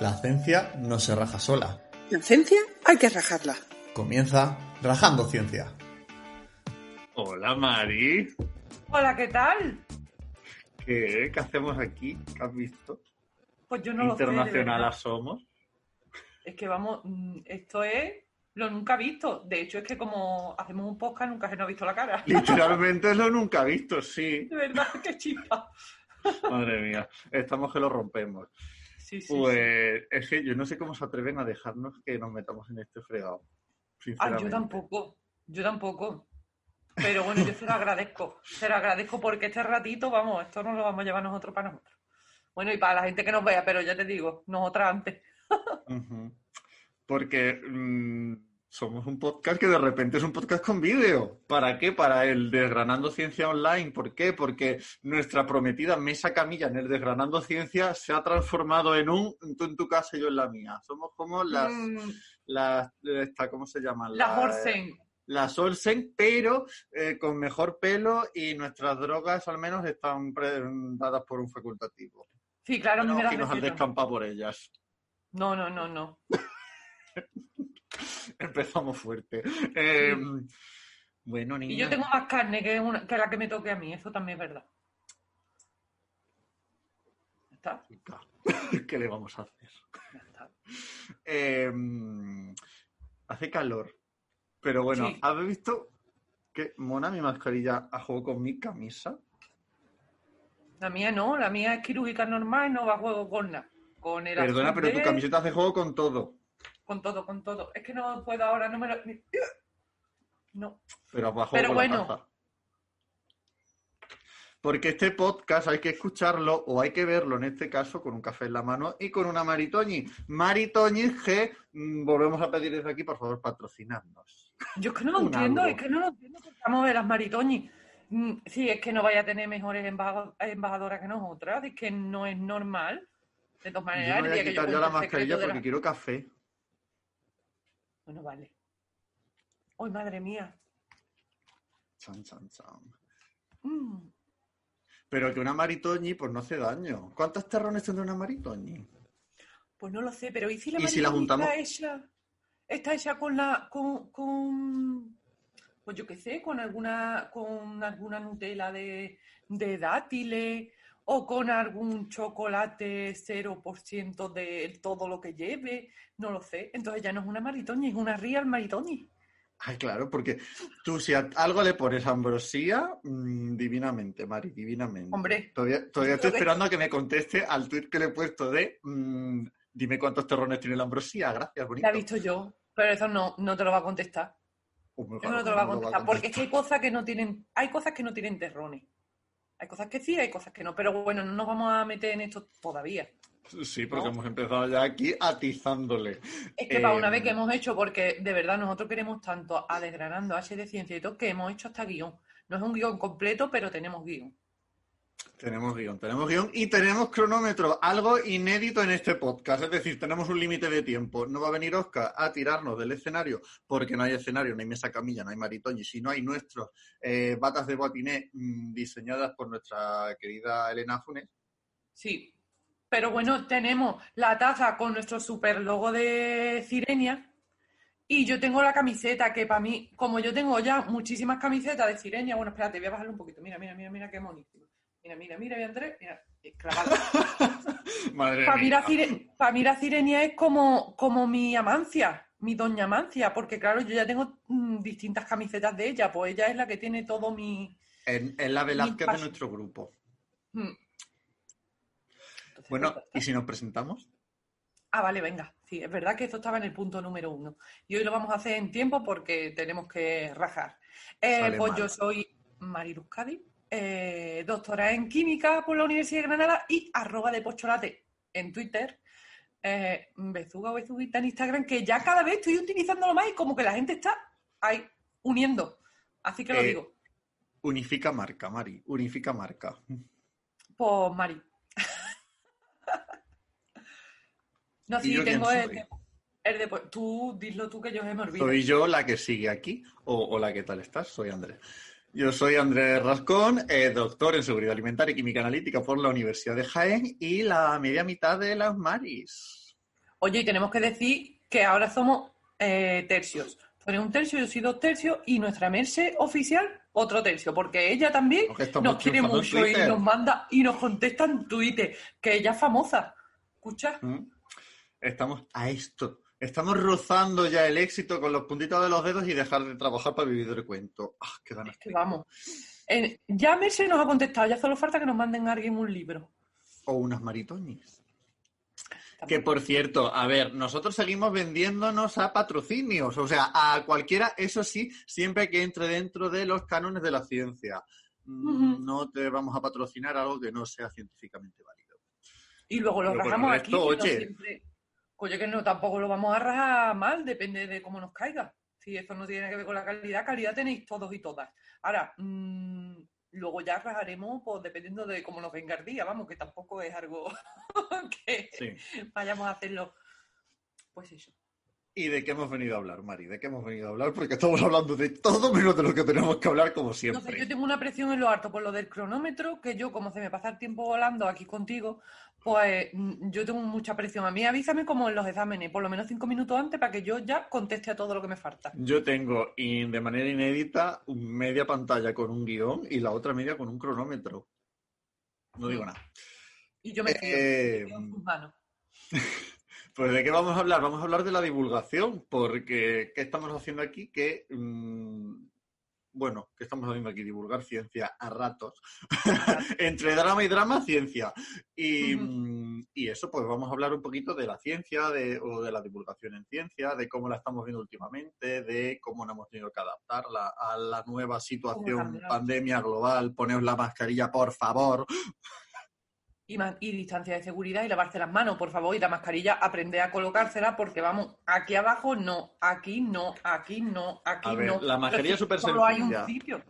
La ciencia no se raja sola. La ciencia hay que rajarla. Comienza Rajando Ciencia. Hola Mari, Hola, ¿qué tal? ¿qué, qué hacemos aquí? ¿Qué has visto? Pues yo no lo sé. somos. Es que vamos, mm, esto es lo nunca visto. De hecho, es que como hacemos un podcast, nunca se nos ha visto la cara. Literalmente lo nunca visto, sí. De verdad, qué chispa. Madre mía, estamos que lo rompemos. Sí, sí, sí. Pues es que yo no sé cómo se atreven a dejarnos que nos metamos en este fregado. Ah, yo tampoco, yo tampoco. Pero bueno, yo se lo agradezco. Se lo agradezco porque este ratito, vamos, esto nos lo vamos a llevar nosotros para nosotros. Bueno, y para la gente que nos vea, pero ya te digo, nosotras antes. Porque mm, somos un podcast que de repente es un podcast con vídeo. ¿Para qué? Para el Desgranando Ciencia Online. ¿Por qué? Porque nuestra prometida mesa camilla en el Desgranando Ciencia se ha transformado en un tú en tu casa y yo en la mía. Somos como las, Mm, las esta, ¿cómo se llaman? las Orsen. Las Olsen, pero eh, con mejor pelo y nuestras drogas al menos están dadas por un facultativo. Sí, claro, mí me y nos han descampado por ellas. No, no, no, no. Empezamos fuerte. Eh, bueno, Y niña. yo tengo más carne que, una- que la que me toque a mí, eso también es verdad. Está, ¿Qué le vamos a hacer? está. Eh, hace calor. Pero bueno, Sí. ¿habéis visto que mona mi mascarilla a juego con mi camisa? La mía no, la mía es quirúrgica normal, no va a juego con nada. Con el Perdona, azul pero tu camiseta hace juego con todo. Con todo, con todo. Es que no puedo ahora, no me lo... No. Pero bajo Pero bueno. la taza. Porque este podcast hay que escucharlo o hay que verlo en este caso con un café en la mano y con una Maritoñi. Maritoñi que mm, volvemos a pedir desde aquí, por favor, patrocinarnos. Yo es que no lo entiendo, algo. es que no lo entiendo. Vamos a ver las maritoñis. Mm, Sí, es que no vaya a tener mejores embaja- embajadoras que nosotras, es que no es normal. De todas Yo maneras, me el voy a que yo quitar ya la mascarilla de porque quiero café. Bueno, vale. ¡Ay, madre mía! Chan, chan, chan. Mm. Pero que una Maritoñi pues no hace daño. ¿Cuántos terrones tendrá una Maritoñi? Pues no lo sé, pero ¿y si la ¿Y si la juntamos? está hecha, está hecha con la, con, con, pues yo qué sé, con alguna, con alguna Nutella de, de dátiles o con algún chocolate 0% de todo lo que lleve, no lo sé. Entonces ya no es una maritoñi, es una real maritoñi. Ay, claro, porque tú si a algo le pones ambrosía, mm, divinamente, Mari, divinamente. Hombre. Todavía, todavía estoy esperando a que me conteste al tuit que le he puesto de mm, dime cuántos terrones tiene la ambrosía. Gracias, bonito. La he visto yo, pero eso no, no te lo va a contestar. Muy Eso claro no te lo va a no lo contestar, porque es que hay cosas que no tienen, hay cosas que no tienen terrones. Hay cosas que sí, hay cosas que no, pero bueno, no nos vamos a meter en esto todavía. Sí, porque ¿no? hemos empezado ya aquí atizándole. Es que para una Eh, vez que hemos hecho, porque de verdad nosotros queremos tanto a Desgranando, H de Ciencia y todo, que hemos hecho hasta guion. No es un guion completo, pero tenemos guion. Tenemos guion, tenemos guion y tenemos cronómetro, algo inédito en este podcast. Es decir, tenemos un límite de tiempo. No va a venir Oscar a tirarnos del escenario porque no hay escenario, no hay mesa camilla, no hay maritoñi, si no hay nuestros eh, batas de botiné mm, diseñadas por nuestra querida Elena Funes. Sí. Pero bueno, tenemos la taza con nuestro super logo de Sirenia. Y yo tengo la camiseta que para mí, como yo tengo ya muchísimas camisetas de Sirenia, bueno, espérate, voy a bajarle un poquito. Mira, mira, mira, mira qué monísimo. Mira, mira, mira, mira, Andrés, mira, eh, clavado. Madre Para mí, mía. la Cire- pa' mí la Sirenia es como, como mi Amancia, mi doña Amancia, porque claro, yo ya tengo mm, distintas camisetas de ella, pues ella es la que tiene todo mi... En, en la Velázquez de nuestro grupo. mm. Entonces, Bueno, ¿y si nos presentamos? Ah, vale, venga. Sí, es verdad que esto estaba en el punto número uno. Y hoy lo vamos a hacer en tiempo porque tenemos que rajar. Eh, pues mal. yo soy Mariluz Cádiz, eh, doctora en química por la Universidad de Granada y arroba de pocholate en Twitter. Eh, bezuga o bezuguita en Instagram, que ya cada vez estoy utilizándolo más y como que la gente está ahí uniendo. Así que lo Eh, digo. Unifica marca, Mari, unifica marca. Pues Mari. no, ¿Y sí, tengo el, de- el de... Tú, dilo tú que yo me olvido. ¿Soy yo la que sigue aquí? ¿O, o la que tal estás? Soy Andrés. Yo soy Andrés Rascón, eh, doctor en Seguridad Alimentaria y Química Analítica por la Universidad de Jaén y la media mitad de las Maris. Oye, y tenemos que decir que ahora somos eh, tercios. Tú eres un tercio, yo soy dos tercios y nuestra Merce oficial otro tercio, porque ella también nos quiere mucho y nos manda y nos contesta en Twitter, que ella es famosa. Escucha, ¿Mm? Estamos a esto. Estamos rozando ya el éxito con los puntitos de los dedos y dejar de trabajar para vivir del cuento. Ah, qué ganas es que vamos. Eh, ya Merce nos ha contestado, ya solo falta que nos manden a alguien un libro. O unas maritoñas. Que por cierto, a ver, nosotros seguimos vendiéndonos a patrocinios, o sea, a cualquiera, eso sí, siempre que entre dentro de los cánones de la ciencia. No te vamos a patrocinar algo que no sea científicamente válido. Y luego lo rajamos aquí. no oye. siempre- Oye, que no, tampoco lo vamos a rajar mal, depende de cómo nos caiga. Si eso no tiene que ver con la calidad, calidad tenéis todos y todas. Ahora, mm, luego ya rajaremos, pues dependiendo de cómo nos venga el día, vamos, que tampoco es algo que Sí. vayamos a hacerlo. Pues eso. ¿Y de qué hemos venido a hablar, Mari? ¿De qué hemos venido a hablar? Porque estamos hablando de todo menos de lo que tenemos que hablar, como No sé, siempre. yo tengo una presión en lo harto por lo del cronómetro, que yo, como se me pasa el tiempo volando aquí contigo, pues mm, yo tengo mucha presión. A mí avísame como en los exámenes, por lo menos cinco minutos antes, para que yo ya conteste a todo lo que me falta. Yo tengo y de manera inédita media pantalla con un guion y la otra media con un cronómetro. No digo nada. Y yo me Eh, fío en tus manos. Pues de qué vamos a hablar? Vamos a hablar de la divulgación, porque ¿qué estamos haciendo aquí? Que, mm, bueno, ¿qué estamos haciendo aquí? Divulgar ciencia a ratos. Entre drama y drama, ciencia. Y, y eso, pues vamos a hablar un poquito de la ciencia, de, o de la divulgación en ciencia, de cómo la estamos viendo últimamente, de cómo nos hemos tenido que adaptarla a la nueva situación, pandemia global. Poneos la mascarilla, por favor. Y, distancia de seguridad y lavarse las manos, por favor. Y la mascarilla, aprende a colocársela porque vamos, aquí abajo no, aquí no, aquí no, aquí A ver, no. la mascarilla es súper Solo hay un sencilla. sitio.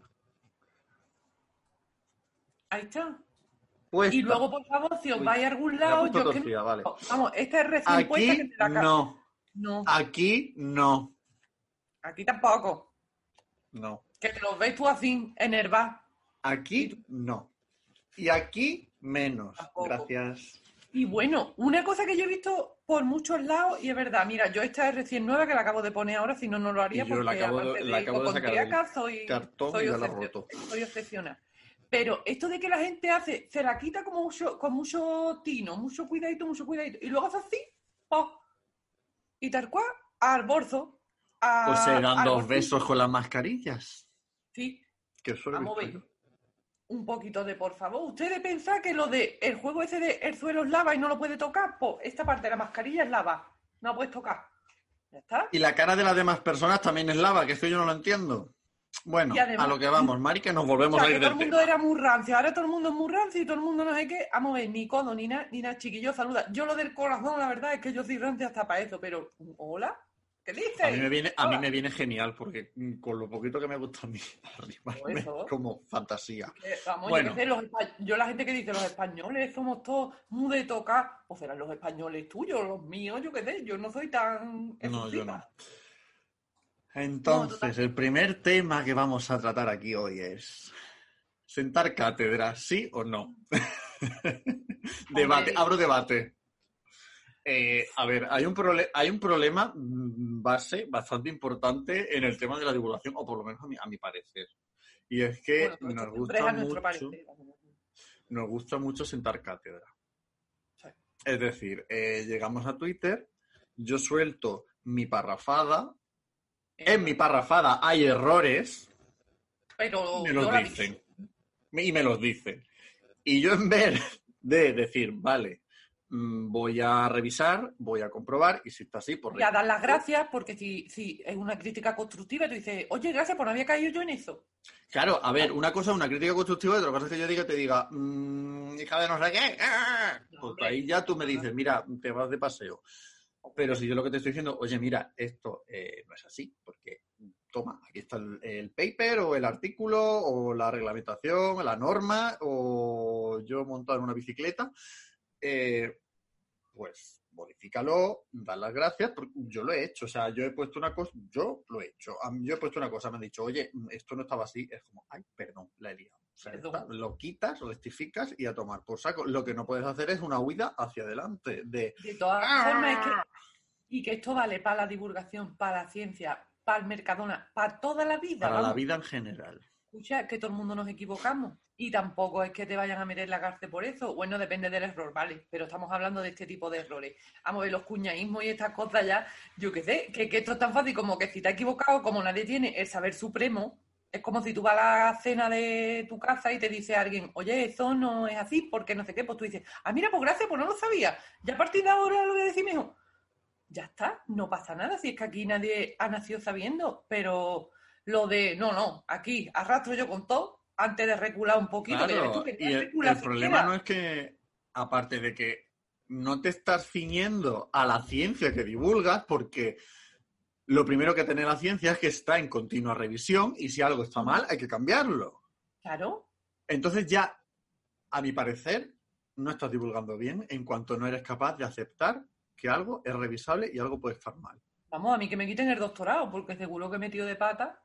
Ahí está. Y luego, por favor, si os Uy, vais a algún me la lado, yo que vale. Vamos, esta es recién puesta que Aquí te la no. No, Aquí no. aquí tampoco. No. Que te los ves tú así, enervados. Aquí no. Y aquí menos. Tampoco. Gracias. Y bueno, una cosa que yo he visto por muchos lados, y es verdad, mira, yo esta es recién nueva que la acabo de poner ahora, si no, no lo haría, Y yo porque la acabo de- aparte la de acabo de sacar hipocondríaca, soy, cartón soy, y ya la roto. soy obsesionada. Pero esto de que la gente hace, se la quita como mucho, con mucho tino, mucho cuidadito, mucho cuidadito, y luego hace así, ¡pah! y tal cual, al bolso. a- Pues se dan dos besos con las mascarillas. Sí, Que eso a visto ver. yo. Un poquito de por favor. ¿Ustedes pensan que lo de el juego ese de el suelo es lava y no lo puede tocar? Pues esta parte de la mascarilla es lava. No la puedes tocar. ¿Ya está? Y la cara de las demás personas también es lava, que esto yo no lo entiendo. Bueno, además- a lo que vamos, Mari, que nos O volvemos sea, a que ir todo del el mundo tema. era muy rancio, ahora todo el mundo es muy rancio y todo el mundo no sé qué. Vamos a ver, ni codo, ni nada, ni nada, chiquillo, saluda. Yo lo del corazón, la verdad es que yo soy rancio hasta para eso, pero ¿hola? ¿Qué dices? A mí me viene, a mí Hola. me viene genial, porque mm, con lo poquito que me gusta a mí, arrimarme Eso. como fantasía. Vamos, Bueno. yo, sé, los yo la gente que dice los españoles somos todos muy de tocar, o serán los españoles tuyos, los míos, yo qué sé, yo no soy tan... No, yo no. Entonces, el primer tema que vamos a tratar aquí hoy es sentar cátedra, ¿sí o no? debate, abro debate. Eh, a ver, hay un, hay un problema mm, base bastante importante en el tema de la divulgación, o por lo menos a mi, a mi parecer. Y es que Bueno, nos, gusta mucho, parecer. nos gusta mucho sentar cátedra. Sí. Es decir, eh, llegamos a Twitter, yo suelto mi parrafada, en mi parrafada hay errores, Pero me los dicen. Y me los dicen. Y yo en vez de decir, vale, voy a revisar, voy a comprobar, y si está así, pues Voy a dar las gracias porque si, si es una crítica constructiva, tú dices, oye, gracias, pues no había caído yo en eso. Claro, a ver, una cosa es una crítica constructiva y otra cosa es que yo diga, te diga, "Mm, hija de no sé qué, ¡ah!". No, pues ahí ya tú me dices, mira, te vas de paseo. Pero si yo lo que te estoy diciendo, oye, mira, esto eh, no es así, porque toma, aquí está el, el paper o el artículo o la reglamentación, la norma o yo montado en una bicicleta, eh, pues modifícalo, da las gracias, porque yo lo he hecho, o sea, yo he puesto una cosa, yo lo he hecho, yo he puesto una cosa, me han dicho, oye, esto no estaba así, es como, ay, perdón, la he liado. O sea, está, lo quitas, rectificas y a tomar por saco. Lo que no puedes hacer es una huida hacia adelante. De De todas formas, es que, y que esto vale para la divulgación, para la ciencia, para el Mercadona, para toda la vida. para la vida en general. Escucha, que todo el mundo nos equivocamos. Y tampoco es que te vayan a meter en la cárcel por eso. Bueno, depende del error, ¿vale? Pero estamos hablando de este tipo de errores. Vamos a ver, los cuñaísmos y estas cosas ya, yo qué sé, que, que esto es tan fácil como que si te has equivocado, como nadie tiene el saber supremo, es como si tú vas a la cena de tu casa y te dice alguien, oye, eso no es así, porque no sé qué, pues tú dices, ah, mira, pues gracias, pues no lo sabía. Ya a partir de ahora lo voy a decir mejor. Ya está, no pasa nada, si es que aquí nadie ha nacido sabiendo, pero lo de, no, no, aquí arrastro yo con todo antes de recular un poquito. que Claro, tú y el, problema no es que, aparte de que no te estás ciñendo a la ciencia que divulgas, porque lo primero que tiene la ciencia es que está en continua revisión y si algo está mal hay que cambiarlo. Claro, Entonces ya, a mi parecer, no estás divulgando bien en cuanto no eres capaz de aceptar que algo es revisable y algo puede estar mal. vamos, a mí que me quiten el doctorado, porque seguro que he metido de pata.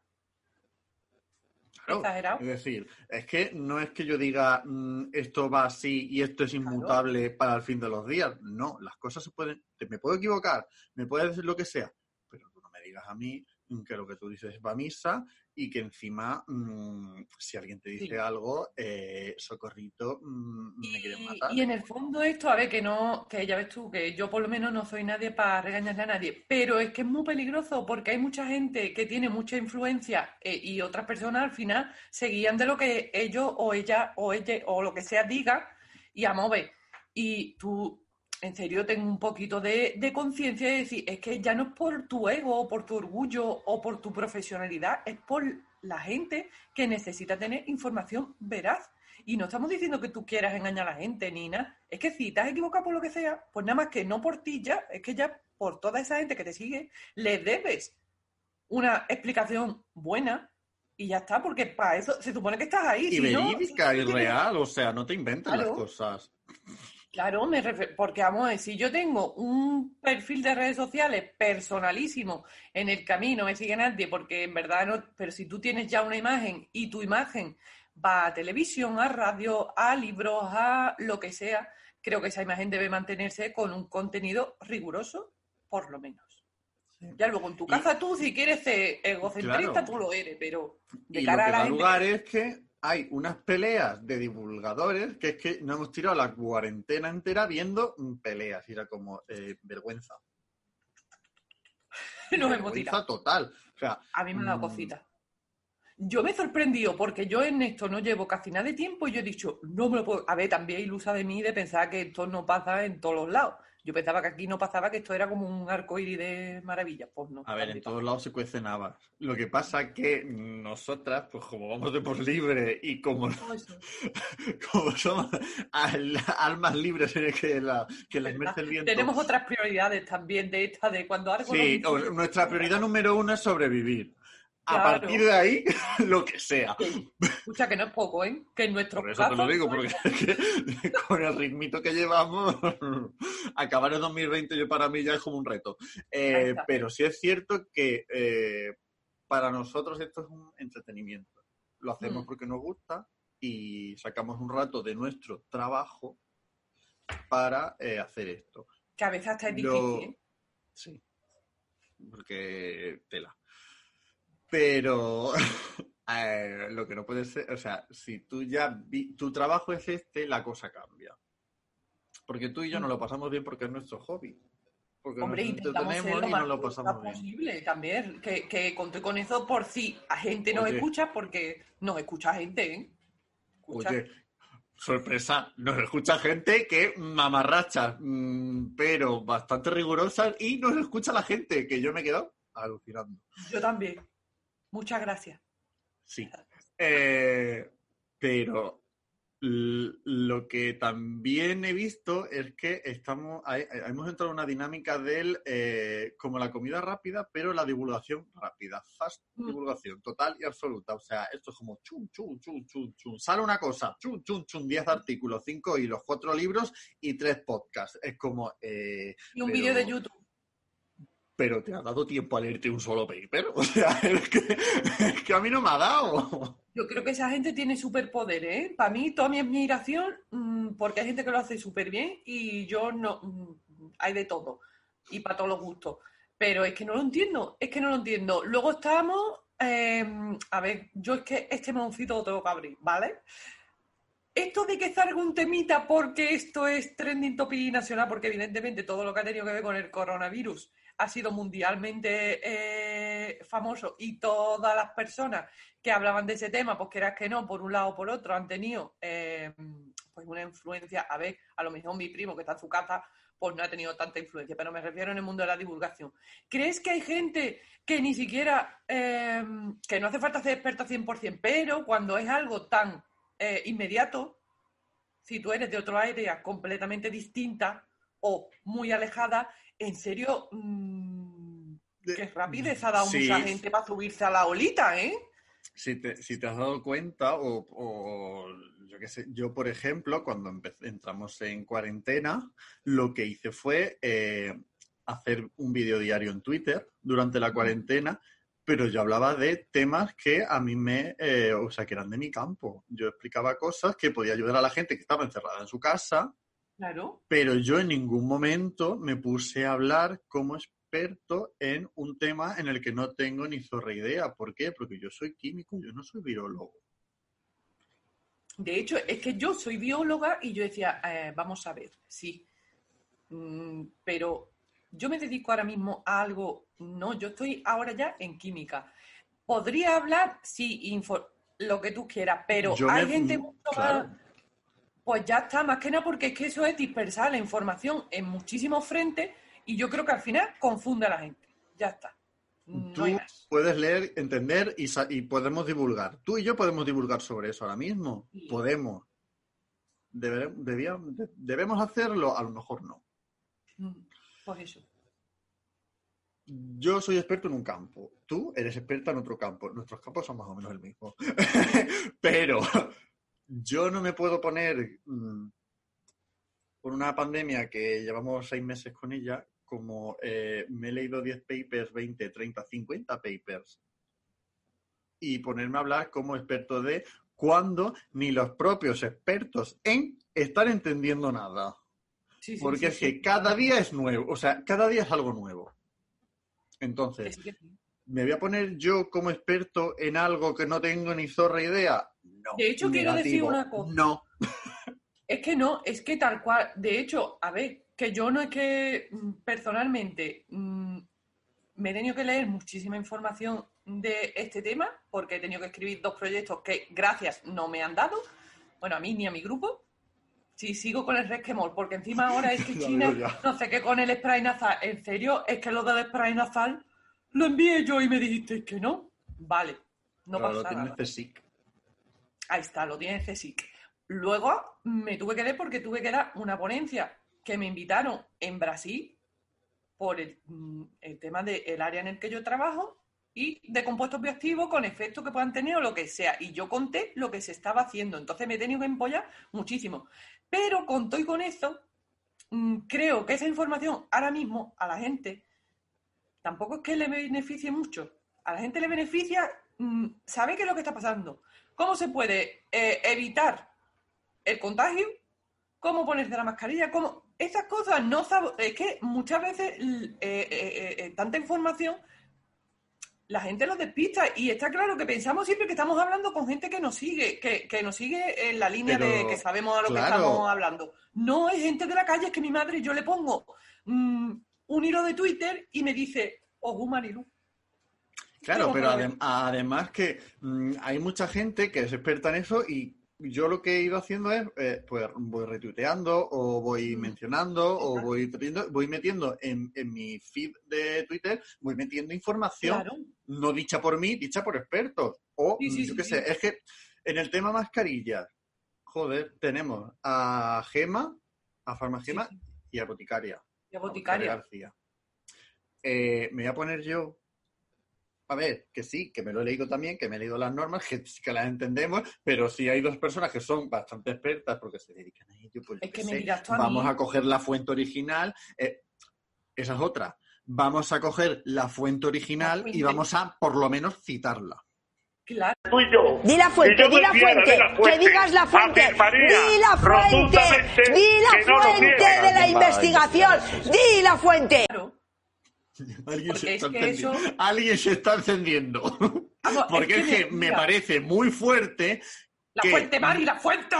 Claro, Exagerado. Es decir, es que no es que yo diga "Mm, esto va así y esto es inmutable para el fin de los días. No, las cosas se pueden. te- Me puedo equivocar, me puedes decir lo que sea, pero tú no me digas a mí mm, que lo que tú dices va a misa y que encima, mm, si alguien te dice Sí. algo, eh, socorrito, mm, me quieren Y, matar. y en el fondo esto, a ver, que no, que ya ves tú, que yo por lo menos no soy nadie para regañarle a nadie, pero es que es muy peligroso porque hay mucha gente que tiene mucha influencia eh, y otras personas al final se guían de lo que ellos o ella o ella o lo que sea diga y a mover. Y tú, en serio, tengo un poquito de, de conciencia de decir, es que ya no es por tu ego o por tu orgullo o por tu profesionalidad, es por la gente que necesita tener información veraz. Y no estamos diciendo que tú quieras engañar a la gente, ni nada. Es que si te has equivocado por lo que sea, pues nada más que no por ti ya, es que ya por toda esa gente que te sigue, le debes una explicación buena y ya está, porque para eso se supone que estás ahí. y si verídica y real, o sea, no te inventes Claro. las cosas. Claro, me porque vamos a si yo tengo un perfil de redes sociales personalísimo en el camino, me sigue nadie, porque en verdad no, pero si tú tienes ya una imagen y tu imagen va a televisión, a radio, a libros, a lo que sea, creo que esa imagen debe mantenerse con un contenido riguroso, por lo menos. Sí. Ya luego en tu Y- casa tú, si quieres ser egocentrista, Claro. tú lo eres, pero de y cara lo que a la da gente... lugar es que hay unas peleas de divulgadores que es que no hemos tirado la cuarentena entera viendo peleas. Y era como eh, vergüenza. Nos hemos tirado. vergüenza total. O sea, A mí me ha dado Mm. cosita. Yo me he sorprendido porque yo en esto no llevo casi nada de tiempo y yo he dicho, no me lo puedo. A ver, también ilusa de mí de pensar que esto no pasa en todos los lados. Yo pensaba que aquí no pasaba, que esto era como un arco iris de maravilla. Pues no. a ver, en todos lados se cuecen habas. Lo que pasa que nosotras, pues como vamos de por libre y como, como somos al- almas libres en el que la, que la ¿Verdad? inmerse el viento. Tenemos otras prioridades también de esta, de cuando algo Sí, nos- nuestra prioridad número uno es sobrevivir. A partir de ahí, lo que sea. Escucha que no es poco, ¿eh? Que en nuestro Por eso te lo digo, porque con el ritmito que llevamos, acabar el 2020 yo para mí ya es como un reto. Eh, pero sí es cierto que eh, para nosotros esto es un entretenimiento. Lo hacemos Mm. porque nos gusta y sacamos un rato de nuestro trabajo para eh, hacer esto. que a veces hasta es Lo- difícil. ¿eh? Sí. Porque tela. Pero eh, lo que no puede ser, o sea, si tú ya vi- tu trabajo es este, la cosa cambia. Porque tú y yo nos lo pasamos bien porque es nuestro hobby. Porque Hombre, intentamos ser lo y más nos lo pasamos bien. posible también. Que, que conté con eso por si a gente nos Oye. escucha, porque nos escucha gente, ¿eh? Escucha. Oye, sorpresa, nos escucha gente que mamarracha, mm, pero bastante rigurosa y nos escucha la gente, que yo me he quedado alucinando. Yo también. Muchas gracias. Sí. Eh, pero lo que también he visto es que estamos hay- hemos entrado en una dinámica del eh, como la comida rápida, pero la divulgación rápida, fast Mm. divulgación total y absoluta. O sea, esto es como chum, chum, chum, chum, chum. Sale una cosa, chum, chum, chum, 10 artículos, 5 hilos, 4 libros y 3 podcasts. Es como, eh, Y un Pero- vídeo de YouTube. Pero te ha dado tiempo a leerte un solo paper. O sea, es que, a mí no me ha dado. Yo creo que esa gente tiene superpoderes, ¿eh? Para mí, toda mi admiración, mm, porque hay gente que lo hace súper bien y yo no. mm, Hay de todo. Y para todos los gustos. Pero es que no lo entiendo, es que no lo entiendo. Luego estamos. eh, a ver, yo es que este moncito lo tengo que abrir, ¿vale? Esto de que salga un temita porque esto es trending topic nacional, porque evidentemente todo lo que ha tenido que ver con el coronavirus ha sido mundialmente eh, famoso y todas las personas que hablaban de ese tema, pues quieras que no, por un lado o por otro, han tenido eh, pues una influencia. A ver, a lo mejor mi primo que está en su casa, pues no ha tenido tanta influencia, pero me refiero en el mundo de la divulgación. ¿Crees que hay gente que ni siquiera, eh, que no hace falta ser experta 100%, pero cuando es algo tan inmediato, si tú eres de otra área completamente distinta o muy alejada, en serio, mm, qué rapidez ha dado Sí. mucha gente para subirse a la olita, ¿eh? Si te, si te has dado cuenta, o, o yo qué sé, yo por ejemplo, cuando entramos en cuarentena, lo que hice fue eh, hacer un vídeo diario en Twitter durante la cuarentena, pero yo hablaba de temas que a mí me, eh, o sea, que eran de mi campo. Yo explicaba cosas que podía ayudar a la gente que estaba encerrada en su casa, Claro. pero yo en ningún momento me puse a hablar como experto en un tema en el que no tengo ni zorra idea. ¿Por qué? Porque yo soy químico, yo no soy biólogo. De hecho, es que yo soy bióloga y yo decía, eh, vamos a ver, sí, Mm, pero yo me dedico ahora mismo a algo, no, yo estoy ahora ya en química. Podría hablar, sí, info- lo que tú quieras, pero Yo hay me- gente mucho claro. más- Pues ya está, más que nada porque es que eso es dispersar la información en muchísimos frentes y yo creo que al final confunde a la gente. Ya está. No Tú puedes leer, entender y, y podemos divulgar. Tú y yo podemos divulgar sobre eso ahora mismo. Sí. Podemos. Debere- debía- de- ¿Debemos hacerlo? A lo mejor no. Mm, Pues eso. Yo soy experto en un campo. Tú eres experta en otro campo. Nuestros campos son más o menos el mismo. Pero yo no me puedo poner mm, por una pandemia que llevamos seis meses con ella, como eh, me he leído 10 papers, 20, 30, 50 papers, y ponerme a hablar como experto de cuando ni los propios expertos en están entendiendo nada. Sí, sí, Porque sí, es que cada día es nuevo, o sea, cada día es algo nuevo. Entonces. ¿Me voy a poner yo como experto en algo que no tengo ni zorra idea? No. De hecho, quiero decir una cosa. No. Es que no, es que tal cual. De hecho, a ver, que yo no es que mm, personalmente mm, me he tenido que leer muchísima información de este tema, porque he tenido que escribir dos proyectos que, gracias, no me han dado. Bueno, a mí ni a mi grupo. Si sigo con el resquemor, porque encima ahora es que China, no sé qué con el spray nasal. En serio, es que lo del spray nasal lo envié yo y me dijiste que no. Vale, no Claro, pasa tiene nada. CSIC. Ahí está, lo tiene CSIC. Luego me tuve que ver porque tuve que dar una ponencia que me invitaron en Brasil por el, mm, el tema del área en el que yo trabajo y de compuestos bioactivos con efectos que puedan tener o lo que sea. Y yo conté lo que se estaba haciendo. Entonces me he tenido que empollar muchísimo. Pero con todo y con eso, mm, creo que esa información ahora mismo a la gente tampoco es que le beneficie mucho. A la gente le beneficia mm, saber qué es lo que está pasando. ¿Cómo se puede eh, evitar el contagio? ¿Cómo ponerse la mascarilla? ¿Cómo? Esas cosas no sab- Es que muchas veces eh, eh, tanta información la gente los despista y está claro que pensamos siempre que estamos hablando con gente que nos sigue, que, que nos sigue en la línea de que sabemos a lo claro. que estamos hablando. No es gente de la calle, es que mi madre, yo le pongo mm, un hilo de Twitter y me dice, oh, Marilu. Claro, pero adem- además que mm, hay mucha gente que es experta en eso y yo lo que he ido haciendo es, eh, pues voy retuiteando o voy Mm. mencionando o voy, voy metiendo en, en mi feed de Twitter, voy metiendo información Claro. no dicha por mí, dicha por expertos. O, Sí, sí, yo qué sí. sé, es que en el tema mascarillas, joder, tenemos a Gema, a Farmagema y a Boticaria. A Boticaria. García. Eh, me voy a poner yo. A ver, que sí, que me lo he leído también, que me he leído las normas, que sí que las entendemos, pero si hay dos personas que son bastante expertas porque se dedican a ello, pues Es que me dirás tú a vamos mí. a coger la fuente original. eh, esa es otra. vamos a coger la fuente original La y vamos a, por lo menos, citarla. Claro. tuyo. Di la fuente, Y yo di la fuente, la fuente. que digas la fuente, Afirmaría di la fuente, di la que no fuente niega. de la investigación, di la fuente. claro. Alguien, se es está, que encendiendo. eso- Alguien se está encendiendo. Vamos, Porque es que, me mira, parece muy fuerte. La que- fuente, Mari, la fuente.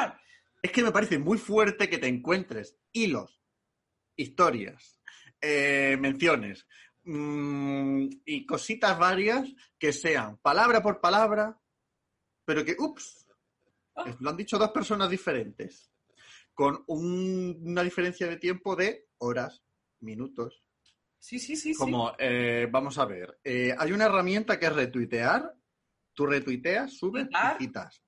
Es que me parece muy fuerte que te encuentres hilos, historias, eh, menciones mm, y cositas varias que sean palabra por palabra, pero que, ups, Ah. lo han dicho dos personas diferentes, con un- una diferencia de tiempo de horas, minutos. Sí, sí, sí, sí. Como, eh, vamos a ver, eh, hay una herramienta que es retuitear, tú retuiteas, subes y citas.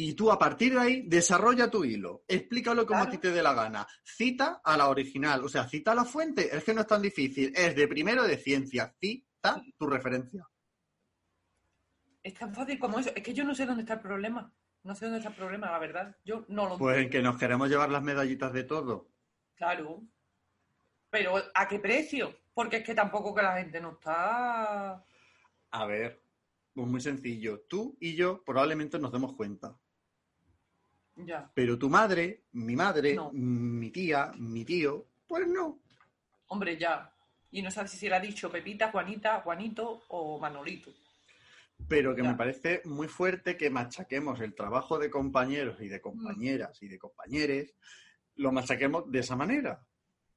Y tú a partir de ahí desarrolla tu hilo, explícalo como a Claro. ti te dé la gana, cita a la original, o sea, cita a la fuente, es que no es tan difícil, es de primero de ciencia, cita tu referencia. Es tan fácil como eso. Es que yo no sé dónde está el problema. No sé dónde está el problema, la verdad. Yo no lo Pues en que nos queremos llevar las medallitas de todo. Claro. Pero ¿a qué precio? Porque es que tampoco que la gente no está. A ver, pues muy sencillo, tú y yo probablemente nos demos cuenta. Ya. Pero tu madre, mi madre, No. mi tía, mi tío, pues no. Hombre, ya. Y no sabes si se le ha dicho Pepita, Juanita, Juanito o Manolito. Pero que Ya. me parece muy fuerte que machaquemos el trabajo de compañeros y de compañeras y de compañeres, lo machaquemos de esa manera.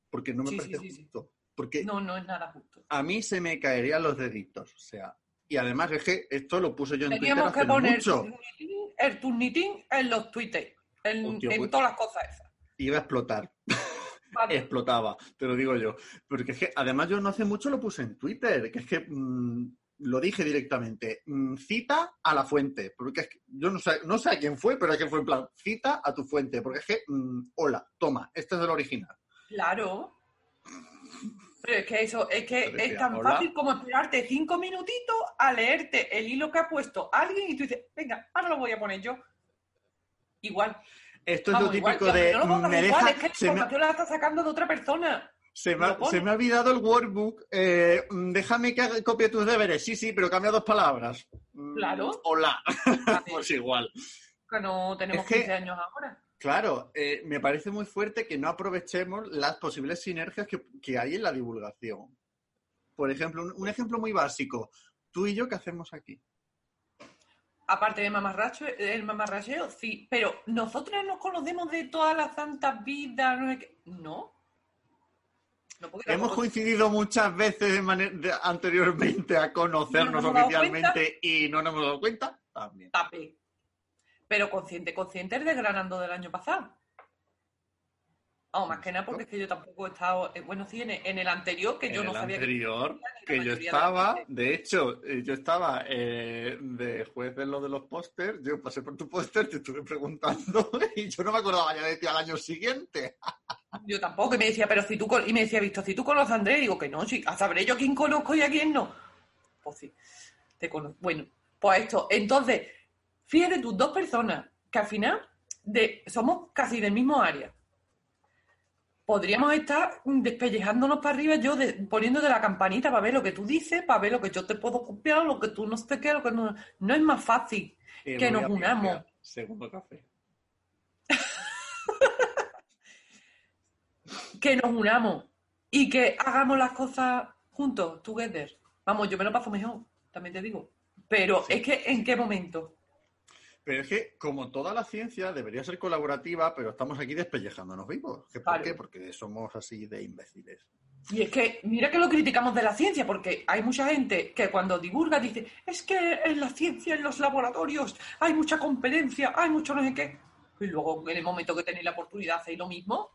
Porque no me Sí, parece sí, sí, sí. justo. Porque No, no es nada justo. a mí se me caerían los deditos. O sea, y además es que esto lo puse yo en Twitter hace que no poner mucho. El turnitín en los tweets. En, Hostia, en pues- todas las cosas esas. Iba a explotar. Vale. explotaba, te lo digo yo. Porque es que además yo no hace mucho lo puse en Twitter, que es que mm, lo dije directamente, mm, cita a la fuente, porque es que yo no sé, no sé a quién fue, pero es que fue en plan, cita a tu fuente, porque es que, mm, hola, toma, este es el original. Claro. Pero es que eso, es que decía, es tan "Hola". fácil como esperarte cinco minutitos a leerte el hilo que ha puesto alguien y tú dices, venga, ahora lo voy a poner yo. Igual. Esto Vamos, es lo igual, típico de, no lo me igual, deja, es que la se me, información la está sacando de otra persona. se me ha- se me ha olvidado el workbook, eh, mm, déjame que haga- copie tus deberes, sí, sí, pero cambia dos palabras. Mm, Claro. Hola, pues igual. Que no tenemos Es que- 15 años ahora. Claro, eh, me parece muy fuerte que no aprovechemos las posibles sinergias que, que hay en la divulgación. Por ejemplo, un, un ejemplo muy básico. Tú y yo, ¿qué hacemos aquí? Aparte de mamarracho, el mamarracheo, sí. Pero nosotros nos conocemos de todas las santas vidas, no. No. No, Hemos coincidido muchas veces de mane- de- anteriormente a conocernos ¿No nos hemos dado oficialmente y no nos hemos dado cuenta. También. tape. Pero consciente, consciente el desgranando del año pasado. Vamos, más que nada porque es que yo tampoco he estado, eh, bueno, sí, en el, anterior, que yo en no el sabía anterior, que yo de estaba, de hecho, eh, yo estaba eh, de juez de lo de los pósters, yo pasé por tu póster, te estuve preguntando y yo no me acordaba ya de ti al año siguiente. yo tampoco, y me decía, pero si tú, y me decía, Visto, si tú conoces a Andrés, digo que no, sí, sabré yo a quién conozco y a quién no. Pues sí, te conozco. Bueno, pues esto, entonces, fíjate tú, dos personas que al final de, somos casi del mismo área. Podríamos estar despellejándonos para arriba, yo de- poniéndote la campanita para ver lo que tú dices, para ver lo que yo te puedo copiar, lo que tú no sé qué, lo que no. No es más fácil Eh, que nos unamos. Segundo café. que nos unamos y que hagamos las cosas juntos, together. Vamos, yo me lo paso mejor, también te digo. Pero es que, ¿en qué momento? Pero es que, como toda la ciencia, debería ser colaborativa, pero estamos aquí despellejándonos vivos. ¿Qué- ¿Por Claro. qué? Porque somos así de imbéciles. Y es que, mira que lo criticamos de la ciencia, porque hay mucha gente que cuando divulga dice, es que en la ciencia, en los laboratorios, hay mucha competencia, hay mucho no sé qué. Y luego, en el momento que tenéis la oportunidad, hacéis lo mismo.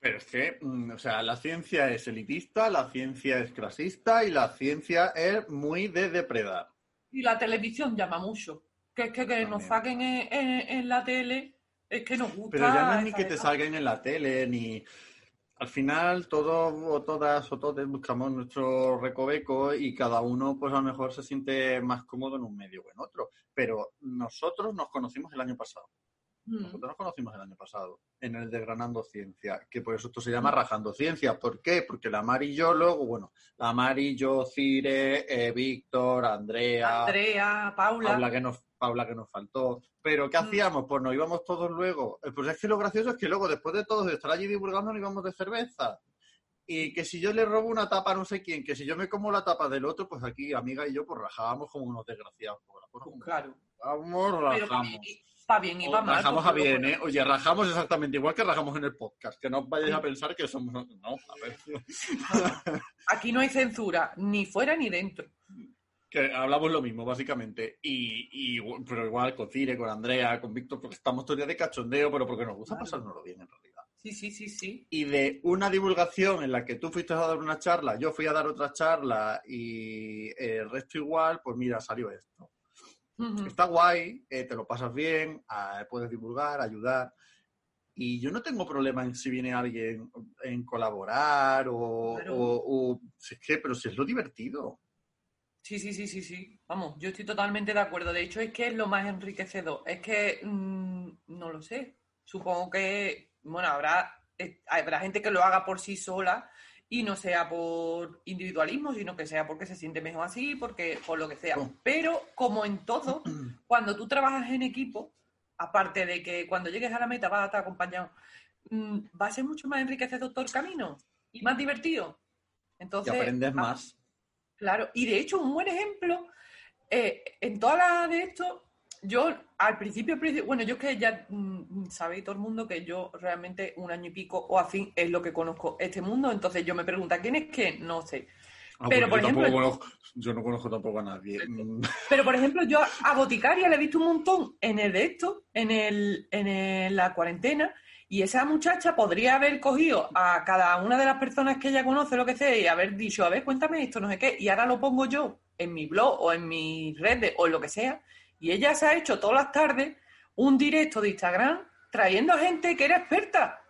Pero es que, mm, o sea, la ciencia es elitista, la ciencia es clasista y la ciencia es muy de depredar. Y la televisión llama mucho. Que es que, que nos saquen en, en- en la tele, es que nos gusta. Pero ya no es ni que te salgan en la tele, ni... Al final, todos o todas o todos buscamos nuestro recoveco y cada uno, pues a lo mejor se siente más cómodo en un medio o en otro. Pero nosotros nos conocimos el año pasado. Mm. Nosotros nos conocimos el año pasado, en el Desgranando Ciencia, que por eso esto se llama Rajando Ciencia. ¿Por qué? Porque la Mari y yo luego, bueno, la Mari, yo, Cire, eh, Víctor, Andrea, Andrea, Paula. Paula que nos Paula que nos faltó. Pero ¿qué Mm. hacíamos? Pues nos íbamos todos luego. Eh, Pues es que lo gracioso es que luego, después de todos de estar allí divulgando, nos íbamos de cerveza. Y que si yo le robo una tapa a no sé quién, que si yo me como la tapa del otro, pues aquí, amiga y yo, pues rajábamos como unos desgraciados. Pues, Pues claro. Vamos, Pero para bien, y- para mal. rajamos a bien, ¿eh? Oye, rajamos exactamente igual que rajamos en el podcast. Que no vayáis a pensar que somos... No, a ver. Aquí no hay censura, ni fuera ni dentro. que hablamos lo mismo, básicamente. Y, y- pero igual con Cire, con Andrea, con Víctor, porque estamos día de cachondeo, pero porque nos gusta pasárnoslo bien en realidad. Sí, sí, sí, sí. Y de una divulgación en la que tú fuiste a dar una charla, yo fui a dar otra charla y el resto igual, pues mira, salió esto. Está guay, eh, te lo pasas bien, ah, puedes divulgar, ayudar. Y yo no tengo problema en si viene alguien en colaborar o, Claro. o- o- si es que, pero si es lo divertido. Sí, sí, sí, sí, sí. Vamos, yo estoy totalmente de acuerdo. De hecho, es que es lo más enriquecedor. Es que mm, no lo sé. Supongo que, bueno, habrá, eh, habrá gente que lo haga por sí sola y no sea por individualismo, sino que sea porque se siente mejor así, porque por lo que sea. Oh. Pero como en todo, cuando tú trabajas en equipo, aparte de que cuando llegues a la meta vas a estar acompañado, mm, va a ser mucho más enriquecedor todo el camino y más divertido. Y Entonces, aprendes ah, más. Claro, y de hecho, un buen ejemplo, eh, en toda la de esto, yo al principio, bueno, yo es que ya mm, sabéis todo el mundo que yo realmente un año y pico o así es lo que conozco este mundo, entonces yo me pregunto, ¿quién es que? No sé. Ah, Pero, pues por yo, tampoco ejemplo- conozco, yo no conozco tampoco a nadie. Mm, Pero, por ejemplo, yo a Boticaria le he visto un montón en el de esto, en, el, en el- la cuarentena, y esa muchacha podría haber cogido a cada una de las personas que ella conoce, lo que sea, y haber dicho, a ver, cuéntame esto, no sé qué, y ahora lo pongo yo en mi blog o en mis redes o en lo que sea, y ella se ha hecho todas las tardes un directo de Instagram trayendo a gente que era experta,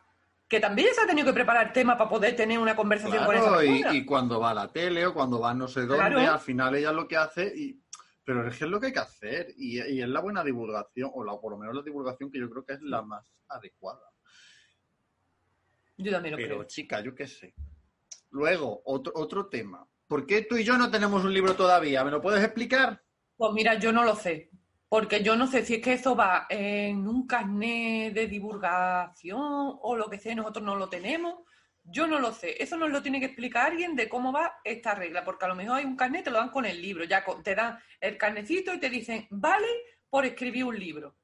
que también se ha tenido que preparar tema para poder tener una conversación con esa y, persona. y cuando va a la tele o cuando va no sé dónde, Claro. al final ella lo que hace, y, pero es que es lo que hay que hacer, y, y es la buena divulgación, o la, por lo menos la divulgación que yo creo que es la más adecuada. Yo también lo Pero creo. chica, yo qué sé. Luego, otro, otro tema. ¿Por qué tú y yo no tenemos un libro todavía? ¿Me lo puedes explicar? Pues mira, yo no lo sé, porque yo no sé si es que eso va en un carnet de divulgación o lo que sea, nosotros no lo tenemos. Yo no lo sé, eso nos lo tiene que explicar alguien de cómo va esta regla, porque a lo mejor hay un carnet, te lo dan con el libro, ya te dan el carnecito y te dicen, vale por escribir un libro.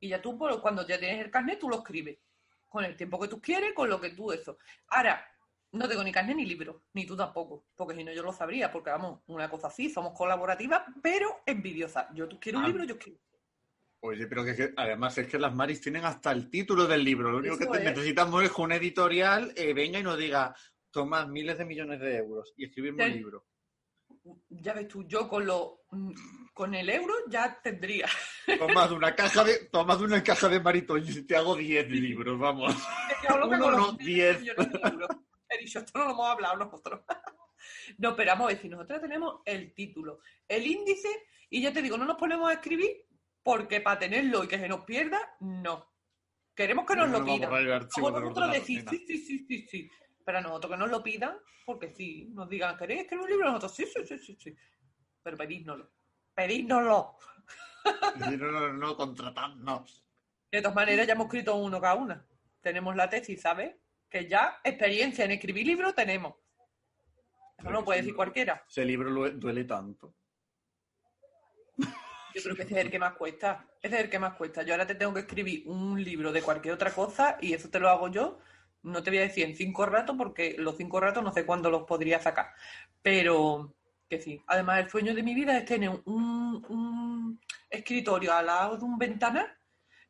Y ya tú, cuando ya tienes el carnet, tú lo escribes, con el tiempo que tú quieres, con lo que tú eso. Ahora, no tengo ni carne ni libro, ni tú tampoco, porque si no yo lo sabría, porque vamos, una cosa así, somos colaborativas, pero envidiosas. Yo tú quiero un ah. libro, yo quiero. Oye, pero que, además es que las Maris tienen hasta el título del libro. Lo único que necesitamos es que un editorial eh, venga y nos diga, toma miles de millones de euros y escribirme un libro. Ya ves tú, yo con lo mm, con el euro ya tendría. Tomas una caja de, tomas una caja de maritones y te hago 10 libros, vamos. Uno, no, 10. He dicho, esto no lo hemos hablado nosotros. No, pero vamos a decir, nosotros tenemos el título, el índice, y ya te digo, no nos ponemos a escribir porque para tenerlo y que se nos pierda, no. Queremos que nos No lo pidan. vosotros decís, sí, sí, sí, sí, sí. Pero a nosotros que nos lo pidan, porque sí, nos digan, ¿queréis escribir un libro? Nosotros, sí, sí, sí, sí, sí. Pero pedídnoslo. Pedídnoslo. No, no, contratadnos. De todas maneras, ya hemos escrito uno cada una. Tenemos la tesis, ¿sabes? Que ya experiencia en escribir libros tenemos. Eso no lo puede decir cualquiera. Ese libro duele tanto. Yo creo que ese es el que más cuesta. Ese es el que más cuesta. Yo ahora te tengo que escribir un libro de cualquier otra cosa y eso te lo hago yo. No te voy a decir en cinco ratos porque los cinco ratos no sé cuándo los podría sacar. Pero que sí. Además, el sueño de mi vida es tener un, un escritorio al lado de un ventanal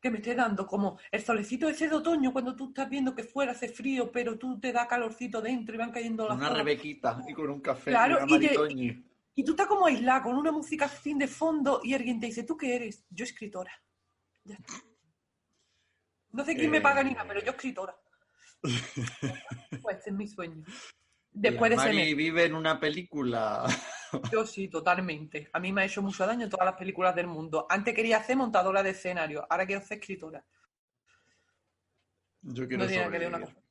que me esté dando como el solecito ese de otoño cuando tú estás viendo que fuera hace frío, pero tú te da calorcito dentro y van cayendo las Una rebequita y con un café Claro, y una y de- maritoñi. Y tú estás como aislada con una música fin de fondo y alguien te dice, ¿tú qué eres? Yo escritora. Ya. No sé quién me paga ni nada, pero yo escritora. Pues es mi sueño. Después de La ese Mari mes. vive en una película. Yo sí, totalmente. A mí me ha hecho mucho daño todas las películas del mundo. Antes quería ser montadora de escenario, ahora quiero ser escritora. Yo quiero No tiene que ver una sobrevivir. cosa.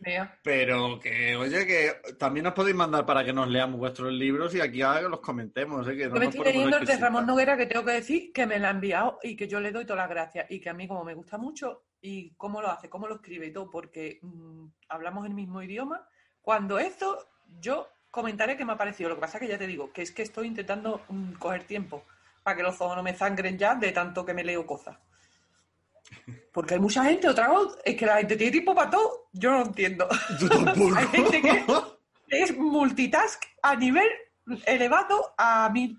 Vea. Pero que, oye, que también nos podéis mandar para que nos leamos vuestros libros y aquí ahora los comentemos. ¿eh? Que no Yo me estoy leyendo el de. Ramón Noguera que tengo que decir que me la ha enviado y que yo le doy todas las gracias y que a mí como me gusta mucho y cómo lo hace, cómo lo escribe y todo, porque mm, hablamos el mismo idioma. Cuando esto, yo comentaré que me ha parecido. Lo que pasa que ya te digo, que es que estoy intentando mm, coger tiempo para que los ojos no me sangren ya de tanto que me leo cosas. Porque hay mucha gente, otra vez, es que la gente tiene tiempo para todo, yo no lo entiendo. Yo tampoco. Hay gente que es multitask a nivel elevado a mil.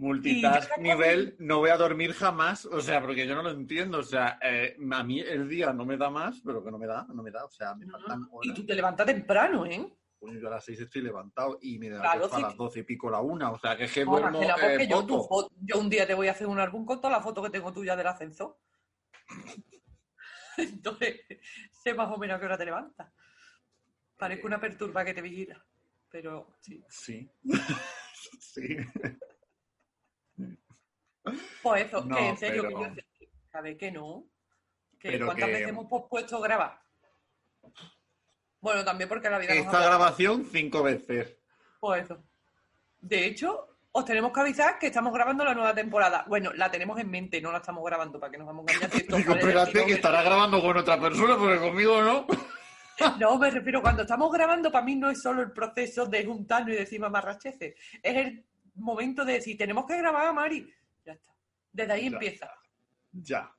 Multitask Y- nivel, no voy a dormir jamás, o sea, porque yo no lo entiendo, o sea, eh, a mí el día no me da más, pero que no me da, no me da, o sea, me faltan Y horas. tú te levantas temprano, ¿eh? Coño, yo a las seis estoy levantado y me da Claro, a las doce y pico la una, o sea, que es que No, duermo porque eh, yo, tu poco. fo- yo un día te voy a hacer un álbum con toda la foto que tengo tuya del ascenso. Entonces, sé más o menos a qué hora te levantas. Parezco una perturba que te vigila. Pero sí. Sí. sí. Pues eso, No, que en serio, pero- que yo ¿sabes que no? Que Pero ¿Cuántas que- veces hemos pospuesto grabar? Bueno, también porque la vida Esta grabación cinco veces. Pues eso. De hecho, os tenemos que avisar que estamos grabando la nueva temporada. Bueno, la tenemos en mente, no la estamos grabando para que nos vamos a engañar. Digo, espérate, tirón, que estará grabando con otra persona, porque conmigo no. No, me refiero, cuando estamos grabando, para mí no es solo el proceso de juntarnos y decir mamarracheces. Es el momento de decir, tenemos que grabar a Mari. Ya está. Desde ahí Ya. empieza. Ya.